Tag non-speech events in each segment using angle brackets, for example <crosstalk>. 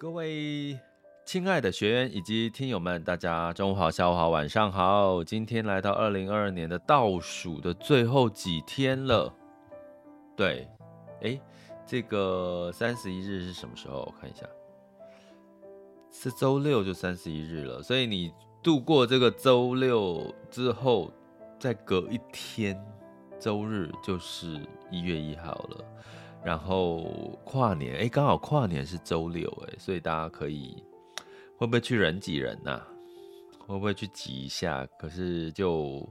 各位亲爱的学员以及听友们，大家中午好、下午好、晚上好。今天来到二零二二年的倒数的最后几天了。对，诶，这个三十一日是什么时候？我看一下，是周六就三十一日了。所以你度过这个周六之后，再隔一天，周日就是一月一号了。然后跨年，哎，刚好跨年是周六，哎，所以大家可以会不会去人挤人呐、会不会去挤一下？可是就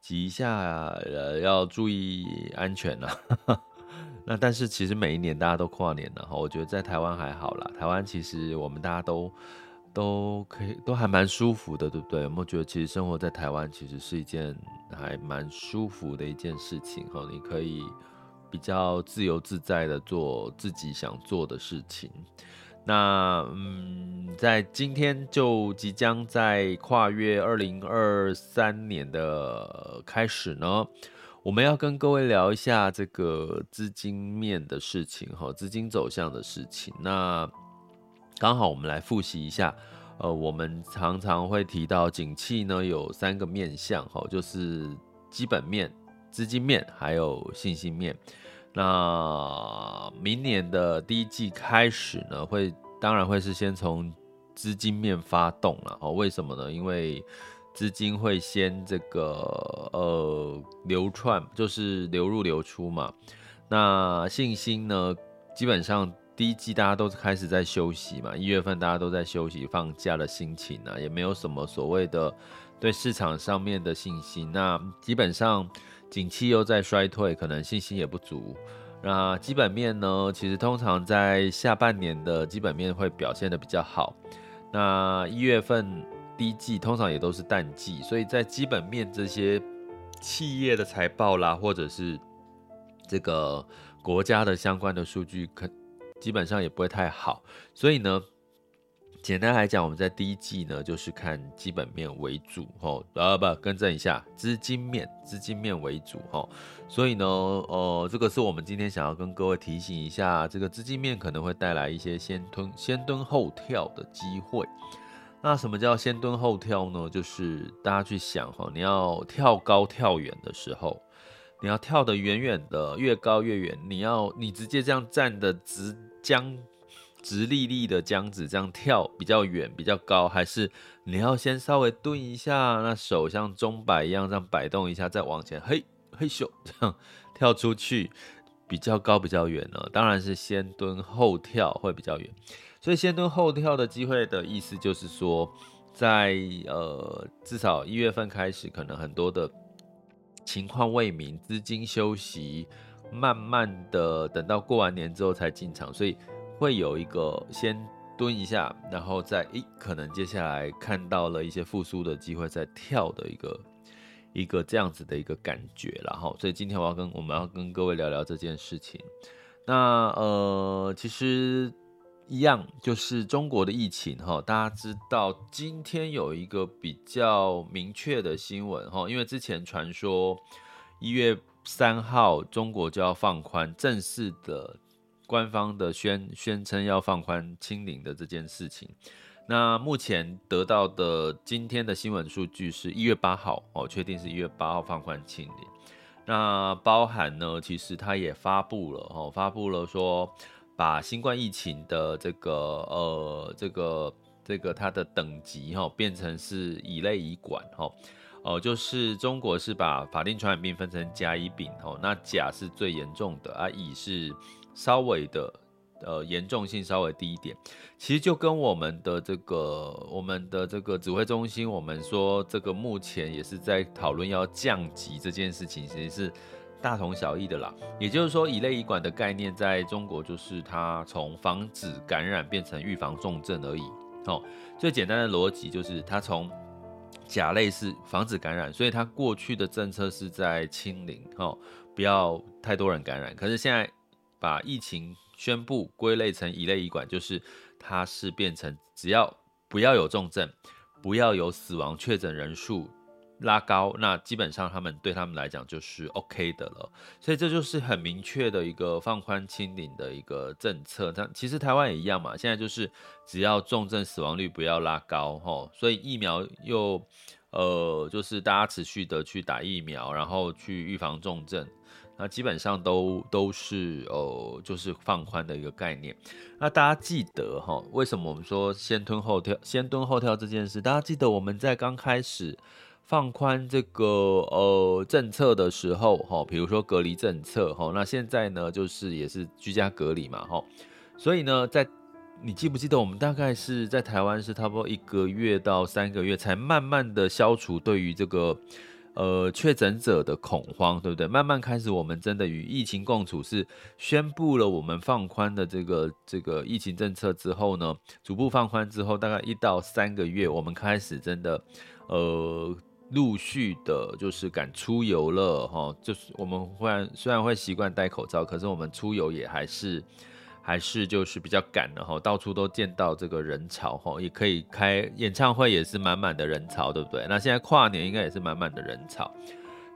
挤一下，呃，要注意安全呐、啊。<laughs> 那但是其实每一年大家都跨年了哈，我觉得在台湾还好啦。台湾其实我们大家都都可以，都还蛮舒服的，对不对？有没有觉得其实生活在台湾其实是一件还蛮舒服的一件事情哈？你可以。比较自由自在的做自己想做的事情。那嗯，在今天就即将在跨越二零二三年的开始呢，我们要跟各位聊一下这个资金面的事情哈，资金走向的事情。那刚好我们来复习一下，呃，我们常常会提到景气呢有三个面向哈，就是基本面、资金面还有信心面。那明年的第一季开始呢，会当然会是先从资金面发动了哦。为什么呢？因为资金会先这个呃流窜，就是流入流出嘛。那信心呢，基本上第一季大家都开始在休息嘛，一月份大家都在休息放假的心情啊，也没有什么所谓的对市场上面的信心。那基本上。景气又在衰退，可能信心也不足。那基本面呢？其实通常在下半年的基本面会表现得比较好。那一月份第一季通常也都是淡季，所以在基本面这些企业的财报啦，或者是这个国家的相关的数据，可基本上也不会太好。所以呢。简单来讲，我们在第一季呢，就是看基本面为主，吼，呃，不，更正一下，资金面，资金面为主，吼，所以呢，呃，这个是我们今天想要跟各位提醒一下，这个资金面可能会带来一些先吞、先蹲后跳的机会。那什么叫先蹲后跳呢？就是大家去想，哈，你要跳高跳远的时候，你要跳得远远的，越高越远，你要你直接这样站的直僵。直立立的这样子，这样跳比较远比较高，还是你要先稍微蹲一下，那手像钟摆一样这样摆动一下，再往前嘿嘿咻这样跳出去，比较高比较远呢？当然是先蹲后跳会比较远。所以先蹲后跳的机会的意思就是说，在呃至少一月份开始，可能很多的情况未明，资金休息，慢慢的等到过完年之后才进场，所以。会有一个先蹲一下，然后再诶，可能接下来看到了一些复苏的机会，再跳的一个一个这样子的一个感觉，然后，所以今天我要跟我们要跟各位聊聊这件事情。那呃，其实一样，就是中国的疫情哈，大家知道今天有一个比较明确的新闻哈，因为之前传说一月三号中国就要放宽正式的。官方的宣宣称要放宽清零的这件事情，那目前得到的今天的新闻数据是一月八号哦，确定是一月八号放宽清零。那包含呢，其实他也发布了哦，发布了说把新冠疫情的这个呃这个这个它的等级哈变成是乙类乙管哈哦，就是中国是把法定传染病分成甲乙丙哦，那甲是最严重的啊，乙是稍微的。呃，严重性稍微低一点，其实就跟我们的这个我们的这个指挥中心，我们说这个目前也是在讨论要降级这件事情，其实是大同小异的啦。也就是说，乙类乙管的概念在中国就是它从防止感染变成预防重症而已。哦，最简单的逻辑就是它从甲类是防止感染，所以它过去的政策是在清零，哦，不要太多人感染。可是现在把疫情宣布归类成乙类医管，就是它是变成只要不要有重症，不要有死亡确诊人数拉高，那基本上他们对他们来讲就是 OK 的了。所以这就是很明确的一个放宽清零的一个政策。但其实台湾也一样嘛，现在就是只要重症死亡率不要拉高吼，所以疫苗又呃就是大家持续的去打疫苗，然后去预防重症。那基本上都都是哦，就是放宽的一个概念。那大家记得哈，为什么我们说先吞后跳，先蹲后跳这件事？大家记得我们在刚开始放宽这个呃政策的时候哈，比如说隔离政策哈，那现在呢就是也是居家隔离嘛哈，所以呢，在你记不记得我们大概是在台湾是差不多一个月到三个月才慢慢的消除对于这个。呃，确诊者的恐慌，对不对？慢慢开始，我们真的与疫情共处，是宣布了我们放宽的这个这个疫情政策之后呢，逐步放宽之后，大概一到三个月，我们开始真的，呃，陆续的，就是敢出游了，哈，就是我们忽然虽然会习惯戴口罩，可是我们出游也还是。还是就是比较赶的哈，到处都见到这个人潮哈，也可以开演唱会也是满满的人潮，对不对？那现在跨年应该也是满满的人潮，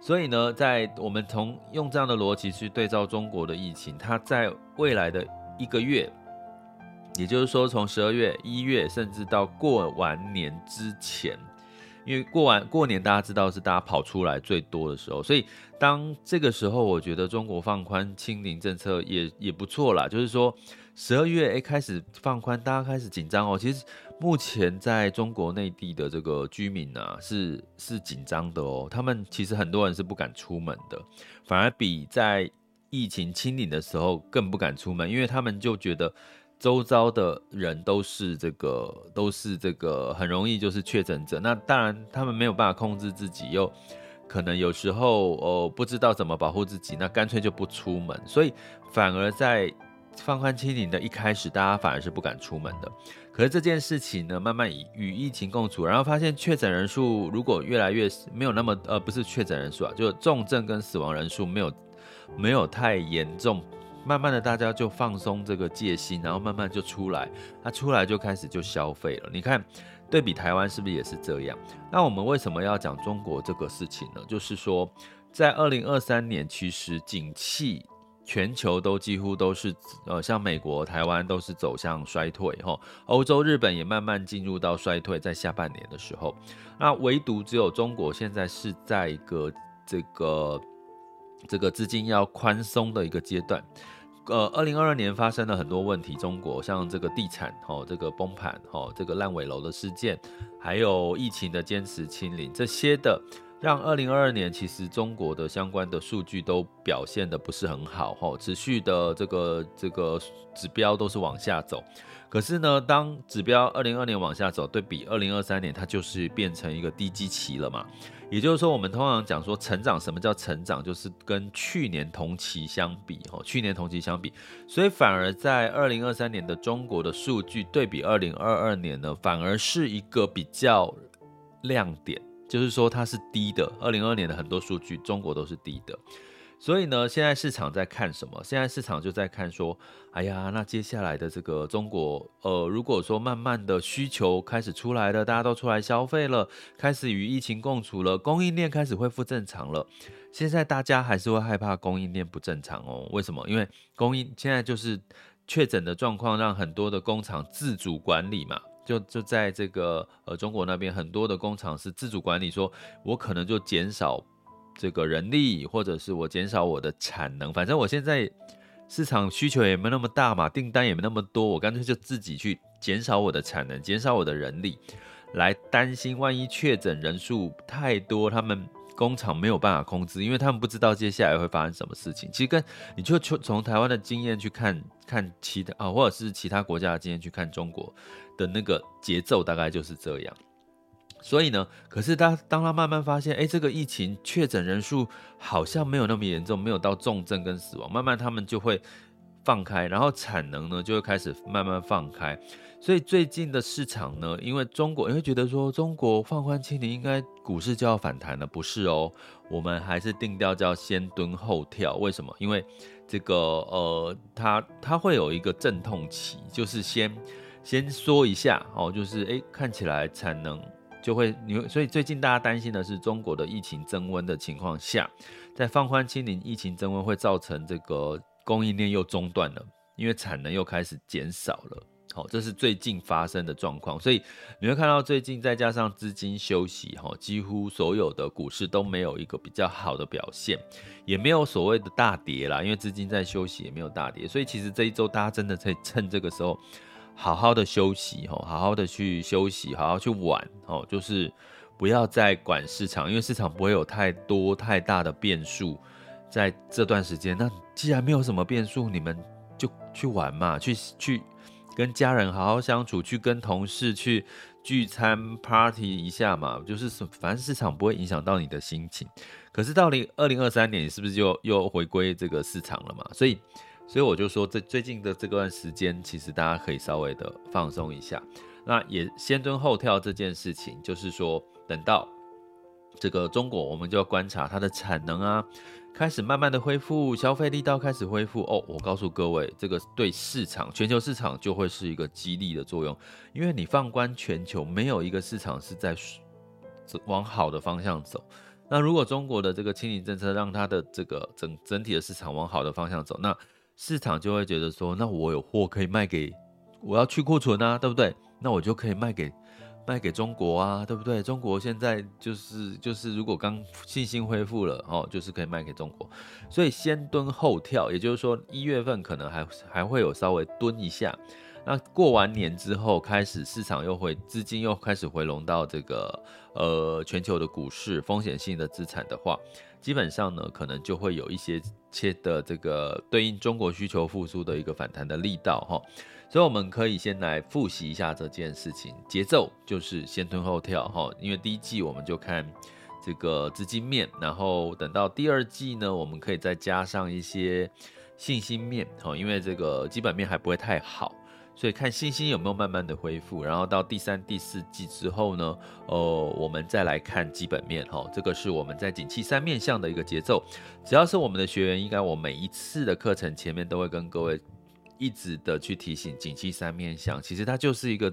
所以呢，在我们从用这样的逻辑去对照中国的疫情，它在未来的一个月，也就是说从十二月、一月，甚至到过完年之前。因为过完过年，大家知道是大家跑出来最多的时候，所以当这个时候，我觉得中国放宽清零政策也也不错啦。就是说，十二月诶开始放宽，大家开始紧张哦。其实目前在中国内地的这个居民啊，是是紧张的哦。他们其实很多人是不敢出门的，反而比在疫情清零的时候更不敢出门，因为他们就觉得。周遭的人都是这个，都是这个，很容易就是确诊者。那当然，他们没有办法控制自己，又可能有时候哦不知道怎么保护自己，那干脆就不出门。所以反而在放宽清零的一开始，大家反而是不敢出门的。可是这件事情呢，慢慢与与疫情共处，然后发现确诊人数如果越来越没有那么呃，不是确诊人数啊，就重症跟死亡人数没有没有太严重。慢慢的，大家就放松这个戒心，然后慢慢就出来，他出来就开始就消费了。你看，对比台湾是不是也是这样？那我们为什么要讲中国这个事情呢？就是说，在二零二三年，其实景气全球都几乎都是，呃，像美国、台湾都是走向衰退，哈，欧洲、日本也慢慢进入到衰退，在下半年的时候，那唯独只有中国现在是在一个这个这个资金要宽松的一个阶段。呃，二零二二年发生了很多问题，中国像这个地产哦，这个崩盘哦，这个烂尾楼的事件，还有疫情的坚持清零，这些的让二零二二年其实中国的相关的数据都表现的不是很好哦，持续的这个这个指标都是往下走。可是呢，当指标二零二二年往下走，对比二零二三年，它就是变成一个低基期了嘛。也就是说，我们通常讲说成长，什么叫成长？就是跟去年同期相比，哈，去年同期相比，所以反而在二零二三年的中国的数据对比二零二二年呢，反而是一个比较亮点，就是说它是低的。二零二二年的很多数据，中国都是低的。所以呢，现在市场在看什么？现在市场就在看说，哎呀，那接下来的这个中国，呃，如果说慢慢的需求开始出来了，大家都出来消费了，开始与疫情共处了，供应链开始恢复正常了。现在大家还是会害怕供应链不正常哦。为什么？因为供应现在就是确诊的状况，让很多的工厂自主管理嘛。就就在这个呃中国那边，很多的工厂是自主管理，说我可能就减少这个人力，或者是我减少我的产能，反正我现在市场需求也没那么大嘛，订单也没那么多，我干脆就自己去减少我的产能，减少我的人力，来担心万一确诊人数太多，他们。工厂没有办法控制，因为他们不知道接下来会发生什么事情。其实跟你就从台湾的经验去看看其他啊，或者是其他国家的经验去看中国的那个节奏，大概就是这样。所以呢，可是他当他慢慢发现，哎，这个疫情确诊人数好像没有那么严重，没有到重症跟死亡，慢慢他们就会放开，然后产能呢就会开始慢慢放开。所以最近的市场呢，因为中国，你会觉得说中国放宽清零，应该股市就要反弹了，不是哦？我们还是定调叫先蹲后跳。为什么？因为这个呃，它它会有一个阵痛期，就是先先说一下哦，就是诶，看起来产能就会你，所以最近大家担心的是中国的疫情增温的情况下，在放宽清零，疫情增温会造成这个供应链又中断了，因为产能又开始减少了。好，这是最近发生的状况，所以你会看到最近再加上资金休息，哈，几乎所有的股市都没有一个比较好的表现，也没有所谓的大跌啦，因为资金在休息，也没有大跌，所以其实这一周大家真的可以趁这个时候好好的休息，哦，好好的去休息，好好去玩，哦，就是不要再管市场，因为市场不会有太多太大的变数在这段时间。那既然没有什么变数，你们就去玩嘛，去去。跟家人好好相处，去跟同事去聚餐 party 一下嘛，就是反正市场不会影响到你的心情。可是到了二零二三年，你是不是就又回归这个市场了嘛？所以，所以我就说，这最近的这段时间，其实大家可以稍微的放松一下。那也先蹲后跳这件事情，就是说等到这个中国，我们就要观察它的产能啊。开始慢慢的恢复，消费力道开始恢复哦。我告诉各位，这个对市场、全球市场就会是一个激励的作用，因为你放观全球，没有一个市场是在往好的方向走。那如果中国的这个清零政策让它的这个整整体的市场往好的方向走，那市场就会觉得说，那我有货可以卖给，我要去库存啊，对不对？那我就可以卖给。卖给中国啊，对不对？中国现在就是就是，如果刚信心恢复了哦，就是可以卖给中国。所以先蹲后跳，也就是说一月份可能还还会有稍微蹲一下。那过完年之后，开始市场又会资金又开始回笼到这个呃全球的股市风险性的资产的话，基本上呢，可能就会有一些切的这个对应中国需求复苏的一个反弹的力道哈。所以我们可以先来复习一下这件事情，节奏就是先蹲后跳哈，因为第一季我们就看这个资金面，然后等到第二季呢，我们可以再加上一些信心面哈，因为这个基本面还不会太好，所以看信心有没有慢慢的恢复，然后到第三、第四季之后呢，呃，我们再来看基本面哈，这个是我们在景气三面向的一个节奏，只要是我们的学员，应该我每一次的课程前面都会跟各位。一直的去提醒景气三面向，其实它就是一个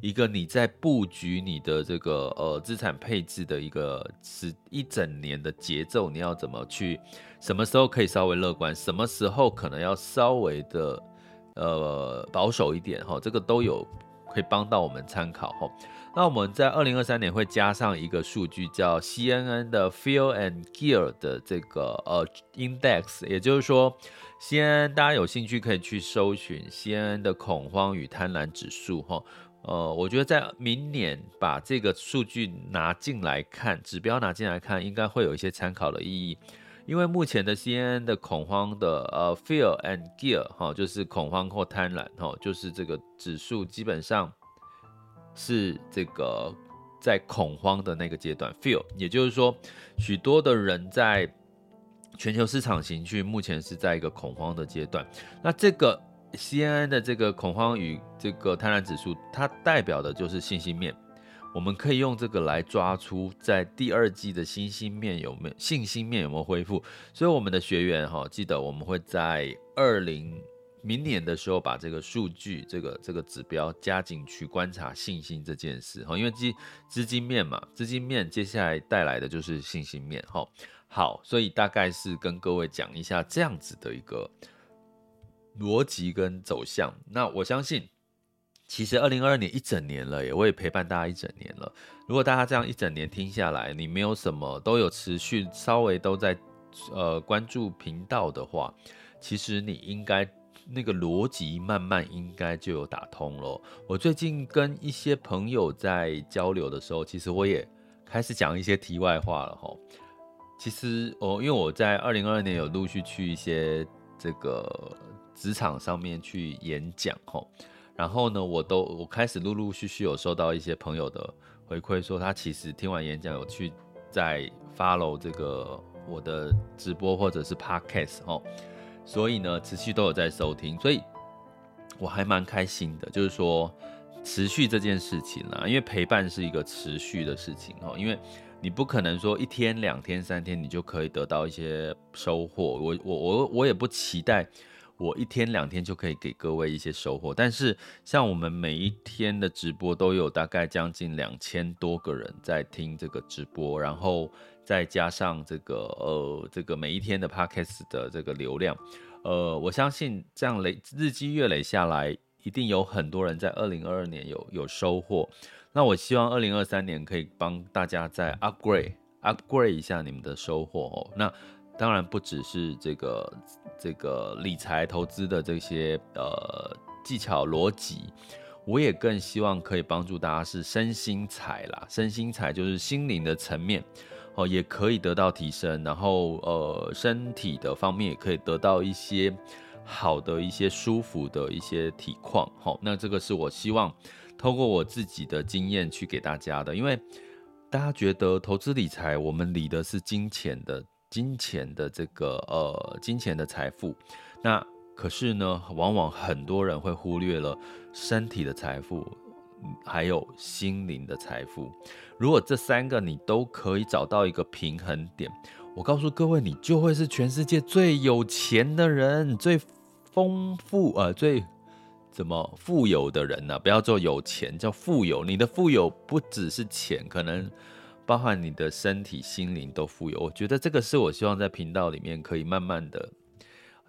一个你在布局你的这个呃资产配置的一个是一整年的节奏，你要怎么去，什么时候可以稍微乐观，什么时候可能要稍微的呃保守一点哈，这个都有可以帮到我们参考哈。那我们在二零二三年会加上一个数据叫 CNN 的 Feel and Gear 的这个呃 Index，也就是说。CNN，大家有兴趣可以去搜寻 CNN 的恐慌与贪婪指数哈。呃，我觉得在明年把这个数据拿进来看，指标拿进来看，应该会有一些参考的意义。因为目前的 CNN 的恐慌的呃 Fear and Gear 哈，就是恐慌或贪婪哈，就是这个指数基本上是这个在恐慌的那个阶段 Fear，也就是说许多的人在。全球市场情绪目前是在一个恐慌的阶段。那这个 CNN 的这个恐慌与这个贪婪指数，它代表的就是信心面。我们可以用这个来抓出在第二季的信心面有没有信心面有没有恢复。所以我们的学员哈，记得我们会在二零明年的时候把这个数据、这个这个指标加进去观察信心这件事哈。因为资资金面嘛，资金面接下来带来的就是信心面哈。好，所以大概是跟各位讲一下这样子的一个逻辑跟走向。那我相信，其实二零二二年一整年了耶，我也陪伴大家一整年了。如果大家这样一整年听下来，你没有什么都有持续稍微都在呃关注频道的话，其实你应该那个逻辑慢慢应该就有打通了。我最近跟一些朋友在交流的时候，其实我也开始讲一些题外话了哈。其实我因为我在二零二二年有陆续去一些这个职场上面去演讲哈。然后呢，我都我开始陆陆续续有收到一些朋友的回馈，说他其实听完演讲有去在 follow 这个我的直播或者是 podcast 哦，所以呢持续都有在收听，所以我还蛮开心的，就是说持续这件事情啦，因为陪伴是一个持续的事情哦，因为你不可能说一天、两天、三天你就可以得到一些收获，我我我我也不期待。我一天两天就可以给各位一些收获，但是像我们每一天的直播都有大概将近两千多个人在听这个直播，然后再加上这个呃这个每一天的 podcast 的这个流量，呃，我相信这样累日积月累下来，一定有很多人在二零二二年有有收获。那我希望二零二三年可以帮大家再 upgrade upgrade 一下你们的收获哦。那当然不只是这个这个理财投资的这些呃技巧逻辑，我也更希望可以帮助大家是身心财啦，身心财就是心灵的层面哦，也可以得到提升，然后呃身体的方面也可以得到一些好的一些舒服的一些体况。好，那这个是我希望透过我自己的经验去给大家的，因为大家觉得投资理财，我们理的是金钱的。金钱的这个呃，金钱的财富，那可是呢，往往很多人会忽略了身体的财富，还有心灵的财富。如果这三个你都可以找到一个平衡点，我告诉各位，你就会是全世界最有钱的人，最丰富呃，最怎么富有的人呢、不要做有钱，叫富有。你的富有不只是钱，可能。包含你的身体、心灵都富有，我觉得这个是我希望在频道里面可以慢慢的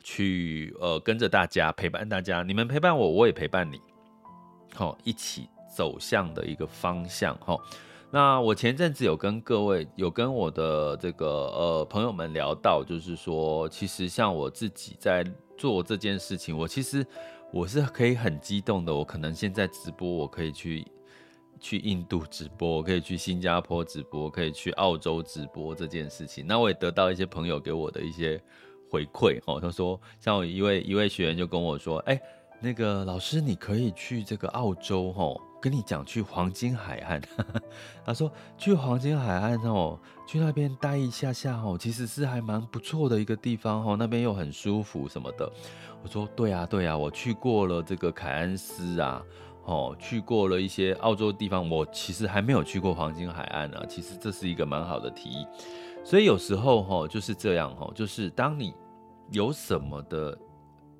去呃跟着大家陪伴大家，你们陪伴我，我也陪伴你，好，一起走向的一个方向哈。那我前阵子有跟各位有跟我的这个呃朋友们聊到，就是说，其实像我自己在做这件事情，我其实我是可以很激动的，我可能现在直播，我可以去。去印度直播，可以去新加坡直播，可以去澳洲直播这件事情，那我也得到一些朋友给我的一些回馈哦。他说，像我一位一位学员就跟我说，哎，那个老师，你可以去这个澳洲哦，跟你讲去黄金海岸。<laughs> 他说去黄金海岸哦，去那边待一下下哦，其实是还蛮不错的一个地方哦，那边又很舒服什么的。我说对啊对啊，我去过了这个凯恩斯啊。哦，去过了一些澳洲地方，我其实还没有去过黄金海岸呢、啊。其实这是一个蛮好的提议，所以有时候哈就是这样哈，就是当你有什么的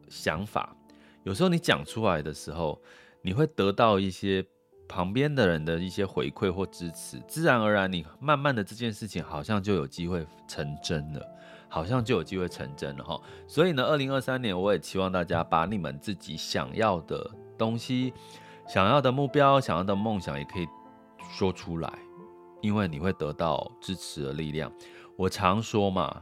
想法，有时候你讲出来的时候，你会得到一些旁边的人的一些回馈或支持，自然而然你慢慢的这件事情好像就有机会成真了，好像就有机会成真了哈。所以呢，二零二三年我也期望大家把你们自己想要的东西。想要的目标，想要的梦想，也可以说出来，因为你会得到支持的力量。我常说嘛，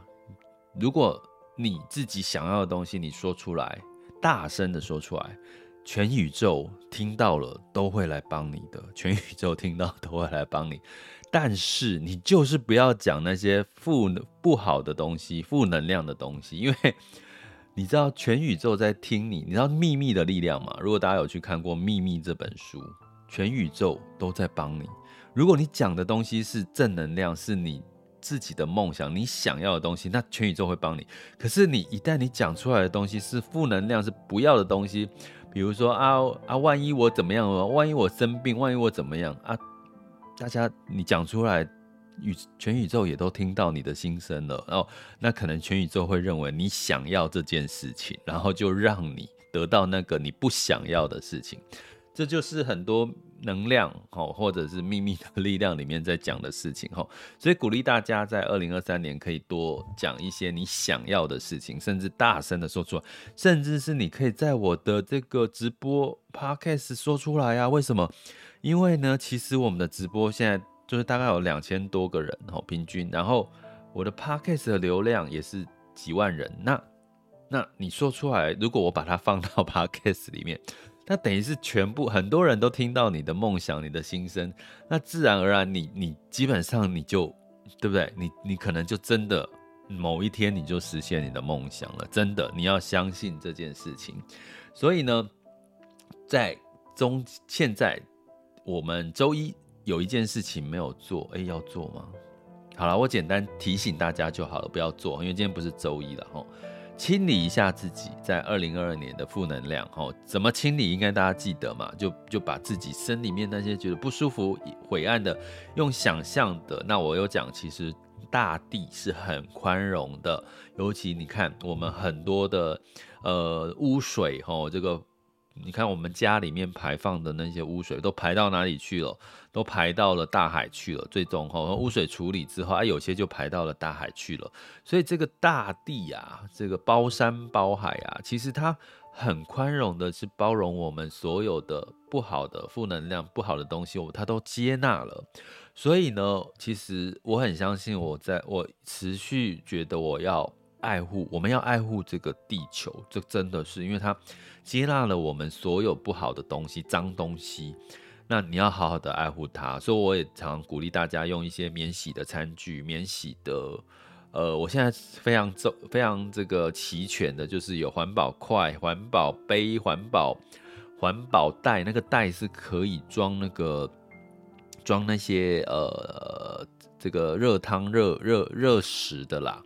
如果你自己想要的东西，你说出来，大声的说出来，全宇宙听到了都会来帮你的，全宇宙听到都会来帮你。<laughs> 但是你就是不要讲那些负不好的东西、负能量的东西，因为。你知道全宇宙在听你，你知道秘密的力量吗？如果大家有去看过《秘密》这本书，全宇宙都在帮你。如果你讲的东西是正能量，是你自己的梦想，你想要的东西，那全宇宙会帮你。可是你一旦你讲出来的东西是负能量，是不要的东西，比如说啊啊，万一我怎么样？万一我生病？万一我怎么样啊？大家你讲出来。宇全宇宙也都听到你的心声了哦，那可能全宇宙会认为你想要这件事情，然后就让你得到那个你不想要的事情。这就是很多能量哦，或者是秘密的力量里面在讲的事情哈，所以鼓励大家在二零二三年可以多讲一些你想要的事情，甚至大声的说出来，甚至是你可以在我的这个直播 podcast 说出来啊？为什么？因为呢，其实我们的直播现在就是大概有两千多个人哦，平均，然后我的 podcast 的流量也是几万人，那 <laughs> 那你说出来，如果我把它放到 podcast 里面。那等于是全部很多人都听到你的梦想、你的心声，那自然而然，你你基本上你就对不对？你你可能就真的某一天你就实现你的梦想了，真的，你要相信这件事情。所以呢，在中现在我们周一有一件事情没有做，诶，要做吗？好了，我简单提醒大家就好了，不要做，因为今天不是周一了齁。清理一下自己在二零二二年的负能量，吼，怎么清理？应该大家记得嘛？就就把自己身里面那些觉得不舒服、晦暗的，用想象的。那我有讲，其实大地是很宽容的，尤其你看我们很多的呃污水，吼，这个。你看，我们家里面排放的那些污水都排到哪里去了？都排到了大海去了。最终，哈，污水处理之后，啊，有些就排到了大海去了。所以，这个大地啊，这个包山包海啊，其实它很宽容的，是包容我们所有的不好的负能量、不好的东西，我它都接纳了。所以呢，其实我很相信，我在我持续觉得我要。爱护，我们要爱护这个地球，这真的是因为它接纳了我们所有不好的东西、脏东西。那你要好好的爱护它，所以我也常鼓励大家用一些免洗的餐具、免洗的。呃，我现在非常周非常这个齐全的，就是有环保筷、环保杯、环保环保袋，那个袋是可以装那个装那些呃这个热汤、热热热食的啦。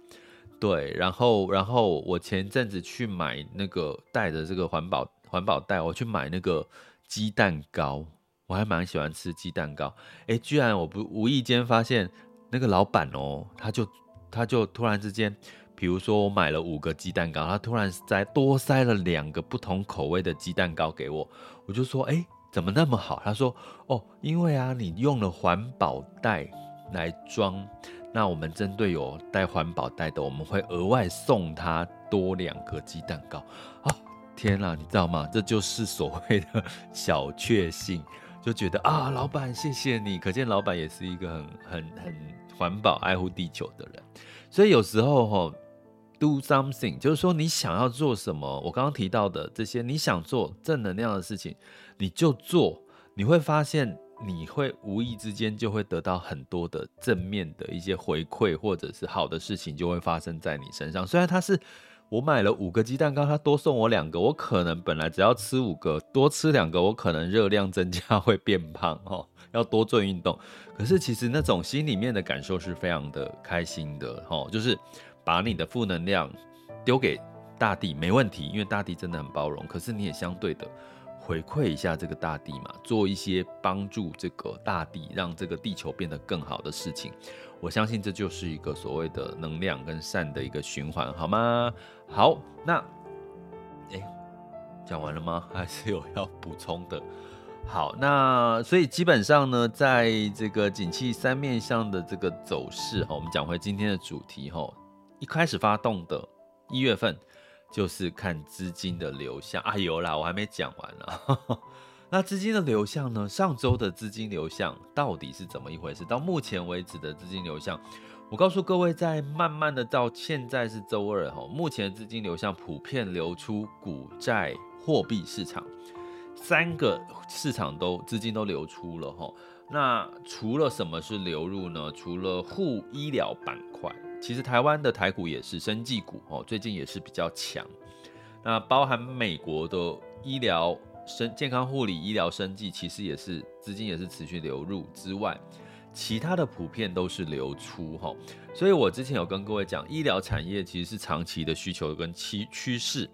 对，然后，然后我前阵子去买那个带着这个环保环保袋，我去买那个鸡蛋糕，我还蛮喜欢吃鸡蛋糕。诶，居然我不无意间发现那个老板哦，他就他就突然之间，比如说我买了五个鸡蛋糕，他突然再多塞了两个不同口味的鸡蛋糕给我，我就说，诶，怎么那么好？他说，哦，因为啊，你用了环保袋来装。那我们针对有带环保袋的，我们会额外送他多两个鸡蛋糕。啊，天哪，你知道吗？这就是所谓的小确幸，就觉得啊，老板谢谢你。可见老板也是一个很很很环保、爱护地球的人。所以有时候哈，do something，就是说你想要做什么，我刚刚提到的这些，你想做正能量的事情，你就做，你会发现。你会无意之间就会得到很多的正面的一些回馈，或者是好的事情就会发生在你身上。虽然他是我买了五个鸡蛋糕，他多送我两个，我可能本来只要吃五个，多吃两个，我可能热量增加会变胖哦，要多做运动。可是其实那种心里面的感受是非常的开心的哦，就是把你的负能量丢给大地没问题，因为大地真的很包容。可是你也相对的。回馈一下这个大地嘛，做一些帮助这个大地，让这个地球变得更好的事情。我相信这就是一个所谓的能量跟善的一个循环，好吗？好，那，诶，讲完了吗？还是有要补充的？好，那所以基本上呢，在这个景气三面向的这个走势哈，我们讲回今天的主题哈，一开始发动的一月份。就是看资金的流向啊，有啦，我还没讲完呢。<laughs> 那资金的流向呢？上周的资金流向到底是怎么一回事？到目前为止的资金流向，我告诉各位，在慢慢的到现在是周二哈，目前资金流向普遍流出股债货币市场，三个市场都资金都流出了哈。那除了什么是流入呢？除了护医疗板块。其实台湾的台股也是生技股哦，最近也是比较强。那包含美国的医疗、生健康护理、医疗生技，其实也是资金也是持续流入之外，其他的普遍都是流出哈。所以我之前有跟各位讲，医疗产业其实是长期的需求跟趋趋势，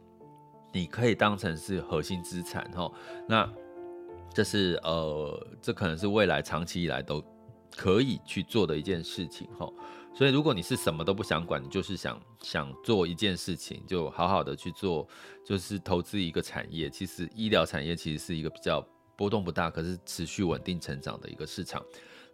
你可以当成是核心资产哈。那这是呃，这可能是未来长期以来都可以去做的一件事情哈。所以，如果你是什么都不想管，你就是想想做一件事情，就好好的去做，就是投资一个产业。其实医疗产业其实是一个比较波动不大，可是持续稳定成长的一个市场。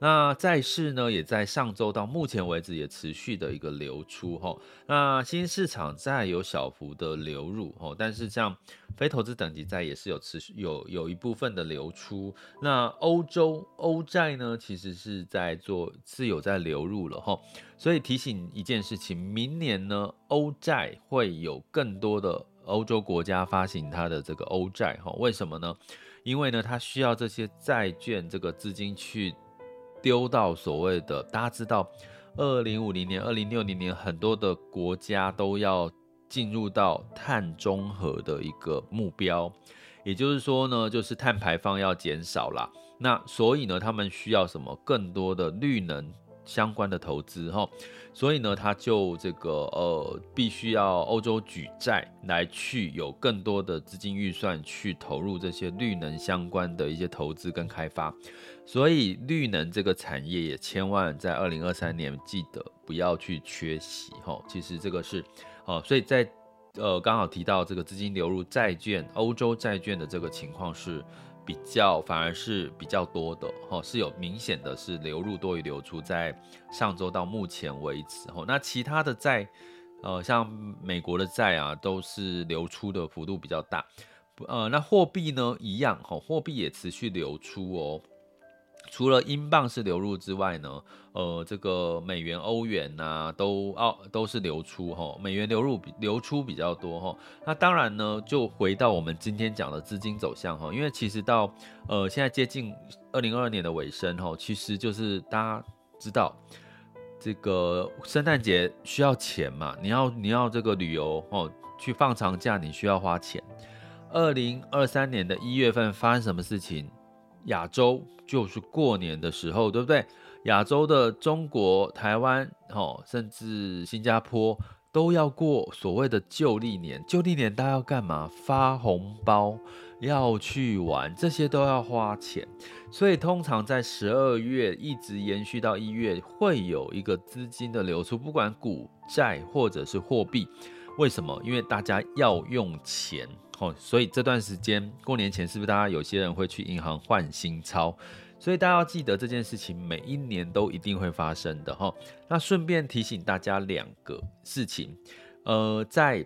那债市呢，也在上周到目前为止也持续的一个流出哈。那新市场债有小幅的流入哈，但是像非投资等级债也是有持续有有一部分的流出。那欧洲欧债呢，其实是在做是有在流入了哈。所以提醒一件事情，明年呢，欧债会有更多的欧洲国家发行它的这个欧债哈。为什么呢？因为呢，它需要这些债券这个资金去。丢到所谓的，大家知道，二零五零年、二零六零年，很多的国家都要进入到碳中和的一个目标，也就是说呢，就是碳排放要减少啦。那所以呢，他们需要什么？更多的绿能相关的投资哈。所以呢，他就这个呃，必须要欧洲举债来去有更多的资金预算去投入这些绿能相关的一些投资跟开发。所以绿能这个产业也千万在二零二三年记得不要去缺席哈。其实这个是哦，所以在呃刚好提到这个资金流入债券、欧洲债券的这个情况是。比较反而是比较多的哈，是有明显的是流入多于流出，在上周到目前为止哈，那其他的债，呃，像美国的债啊，都是流出的幅度比较大，呃，那货币呢一样哈，货币也持续流出哦。除了英镑是流入之外呢，呃，这个美元、欧元呐、都哦都是流出哈，美元流入比流出比较多哈。那当然呢，就回到我们今天讲的资金走向哈，因为其实到呃现在接近二零二二年的尾声哈，其实就是大家知道这个圣诞节需要钱嘛，你要你要这个旅游哦，去放长假你需要花钱。二零二三年的一月份发生什么事情？亚洲就是过年的时候，对不对？亚洲的中国、台湾，哦，甚至新加坡都要过所谓的旧历年。旧历年大家要干嘛？发红包，要去玩，这些都要花钱。所以通常在十二月一直延续到一月，会有一个资金的流出，不管股债或者是货币。为什么？因为大家要用钱。哦，所以这段时间过年前是不是大家有些人会去银行换新钞？所以大家要记得这件事情，每一年都一定会发生的哈。那顺便提醒大家两个事情，呃，在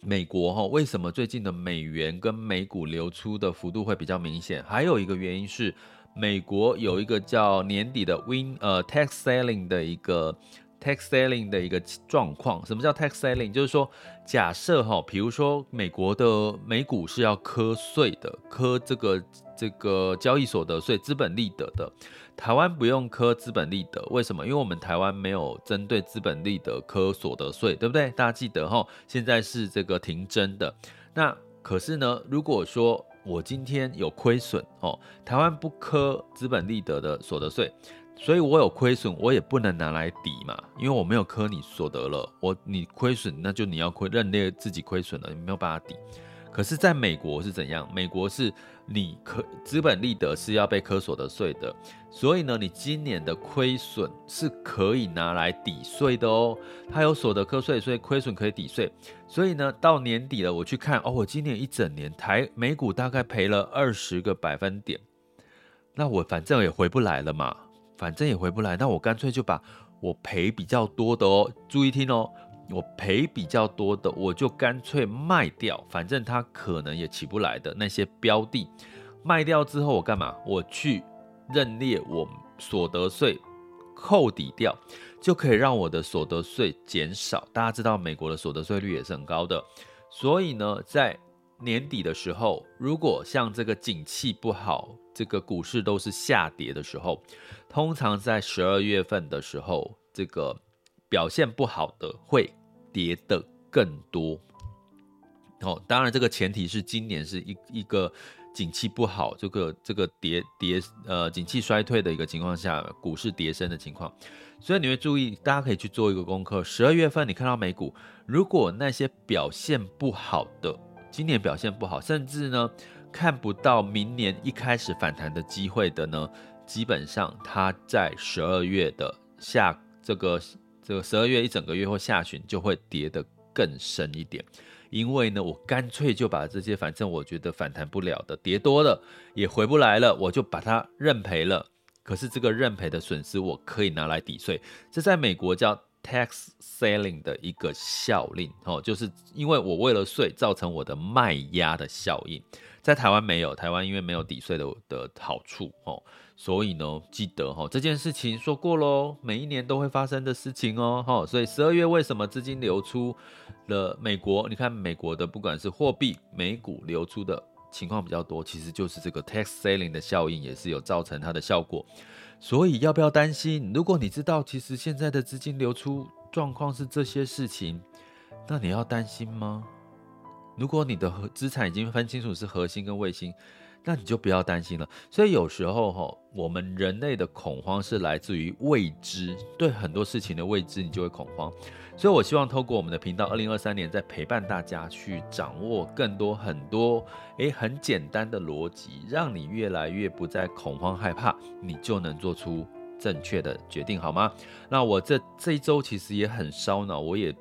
美国哈，为什么最近的美元跟美股流出的幅度会比较明显？还有一个原因是，美国有一个叫年底的 Win 呃 Tax Selling 的一个。Tax selling 的一个状况，什么叫 tax selling？就是说，假设哈，比如说美国的美股是要课税的，课这个这个交易所得税、资本利得的，台湾不用课资本利得，为什么？因为我们台湾没有针对资本利得课所得税，对不对？大家记得哈，现在是这个停征的。那可是呢，如果说我今天有亏损哦，台湾不课资本利得的所得税。所以我有亏损，我也不能拿来抵嘛，因为我没有课你所得了，我你亏损，那就你要亏认列自己亏损了，你没有办法抵。可是在美国是怎样？美国是你可资本利得是要被课所得税的，所以呢，你今年的亏损是可以拿来抵税的哦。它有所得课税，所以亏损可以抵税。所以呢，到年底了，我去看哦，我今年一整年台美股大概赔了二十个百分点，那我反正也回不来了嘛。反正也回不来，那我干脆就把我赔比较多的哦，注意听哦，我赔比较多的，我就干脆卖掉，反正它可能也起不来的那些标的，卖掉之后我干嘛？我去认列我所得税扣抵掉，就可以让我的所得税减少。大家知道美国的所得税率也是很高的，所以呢，在年底的时候，如果像这个景气不好，这个股市都是下跌的时候，通常在十二月份的时候，这个表现不好的会跌得更多。哦，当然这个前提是今年是一一个景气不好，这个这个跌跌呃景气衰退的一个情况下，股市跌升的情况。所以你会注意，大家可以去做一个功课。十二月份你看到美股，如果那些表现不好的，今年表现不好，甚至呢，看不到明年一开始反弹的机会的呢，基本上它在十二月的下这个这个十二月一整个月或下旬就会跌得更深一点。因为呢，我干脆就把这些反正我觉得反弹不了的、跌多了也回不来了，我就把它认赔了。可是这个认赔的损失我可以拿来抵税，这在美国叫 tax selling 的一个效应哦，就是因为我为了税造成我的卖压的效应，在台湾没有，台湾因为没有抵税的的好处哦。所以呢，记得哈，这件事情说过喽，每一年都会发生的事情哦，所以十二月为什么资金流出了美国？你看美国的不管是货币、美股流出的情况比较多，其实就是这个 tax selling 的效应也是有造成它的效果。所以要不要担心？如果你知道其实现在的资金流出状况是这些事情，那你要担心吗？如果你的资产已经分清楚是核心跟卫星。那你就不要担心了。所以有时候哈，我们人类的恐慌是来自于未知，对很多事情的未知，你就会恐慌。所以我希望透过我们的频道，二零二三年在陪伴大家去掌握更多很多诶很简单的逻辑，让你越来越不再恐慌害怕，你就能做出正确的决定，好吗？那我这这一周其实也很烧脑，我也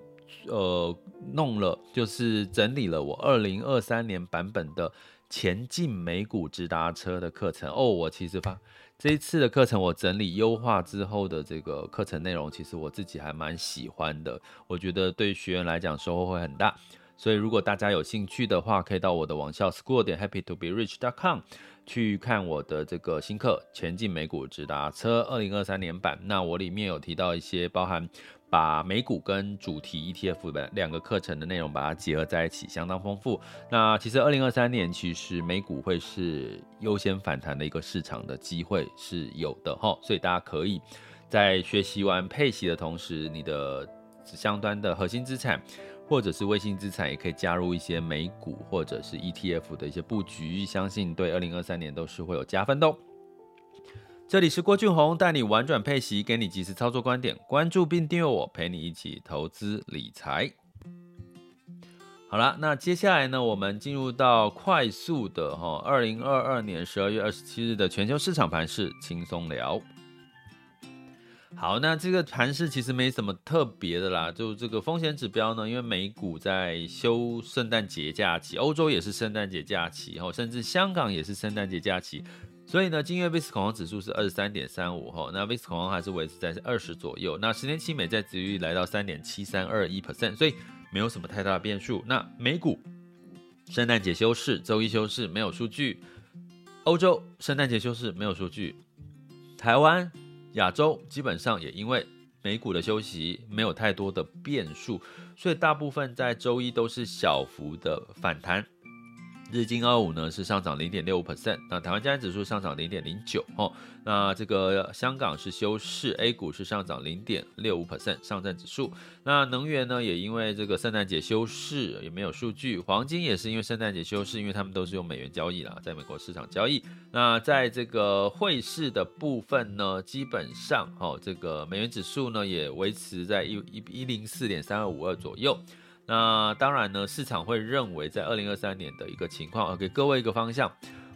呃弄了，就是整理了我二零二三年版本的。前进美股直达车的课程哦，我其实发这一次的课程，我整理优化之后的这个课程内容，其实我自己还蛮喜欢的。我觉得对学员来讲收获会很大，所以如果大家有兴趣的话，可以到我的网校 school 点 happy to be rich dot com 去看我的这个新课《前进美股直达车》二零二三年版。那我里面有提到一些包含。把美股跟主题 ETF 的两个课程的内容把它结合在一起，相当丰富。那其实二零二三年其实美股会是优先反弹的一个市场的机会是有的哈，所以大家可以在学习完配息的同时，你的相关的核心资产或者是卫星资产也可以加入一些美股或者是 ETF 的一些布局，相信对二零二三年都是会有加分的。这里是郭俊宏，带你玩转配息，给你及时操作观点。关注并订阅我，陪你一起投资理财。好了，那接下来呢，我们进入到快速的哈，二零二二年十二月二十七日的全球市场盘势轻松聊。好，那这个盘势其实没什么特别的啦，就这个风险指标呢，因为美股在休圣诞节假期，欧洲也是圣诞节假期，甚至香港也是圣诞节假期。所以呢，今月 VIX 恐慌指数是二十三点三五哈，那 VIX 恐慌还是维持在二十左右。那十年期美债殖率来到三点七三二一 percent，所以没有什么太大的变数。那美股圣诞节休市，周一休市，没有数据；欧洲圣诞节休市，没有数据；台湾、亚洲基本上也因为美股的休息，没有太多的变数，所以大部分在周一都是小幅的反弹。日经二五呢是上涨零点六五 percent，那台湾加权指数上涨零点零九哦，那这个香港是休市，A 股是上涨零点六五 percent，上证指数。那能源呢也因为这个圣诞节休市，也没有数据。黄金也是因为圣诞节休市，因为他们都是用美元交易啦，在美国市场交易。那在这个汇市的部分呢，基本上哦，这个美元指数呢也维持在一一一零四点三二五二左右。那当然呢，市场会认为在二零二三年的一个情况，给各位一个方向。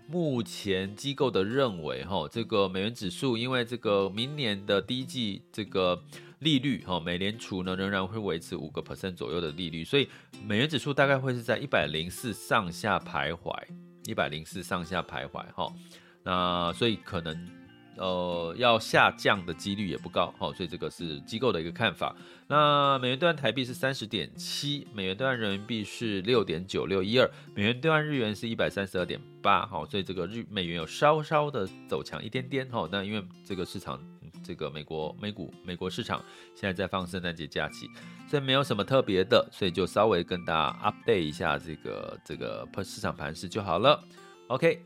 目前机构的认为，哈，这个美元指数因为这个明年的第一季这个利率，哈，美联储呢仍然会维持五个 percent 左右的利率，所以美元指数大概会是在一百零四上下徘徊，一百零四上下徘徊，哈。那所以可能。呃，要下降的几率也不高，好，所以这个是机构的一个看法。那美元兑换台币是三十点七，美元兑换人民币是六点九六一二，美元兑换日元是一百三十二点八，好，所以这个日美元有稍稍的走强一点点，好，那因为这个市场，这个美国美股美国市场现在在放圣诞节假期，所以没有什么特别的，所以就稍微跟大家 update 一下这个这个市场盘势就好了，OK。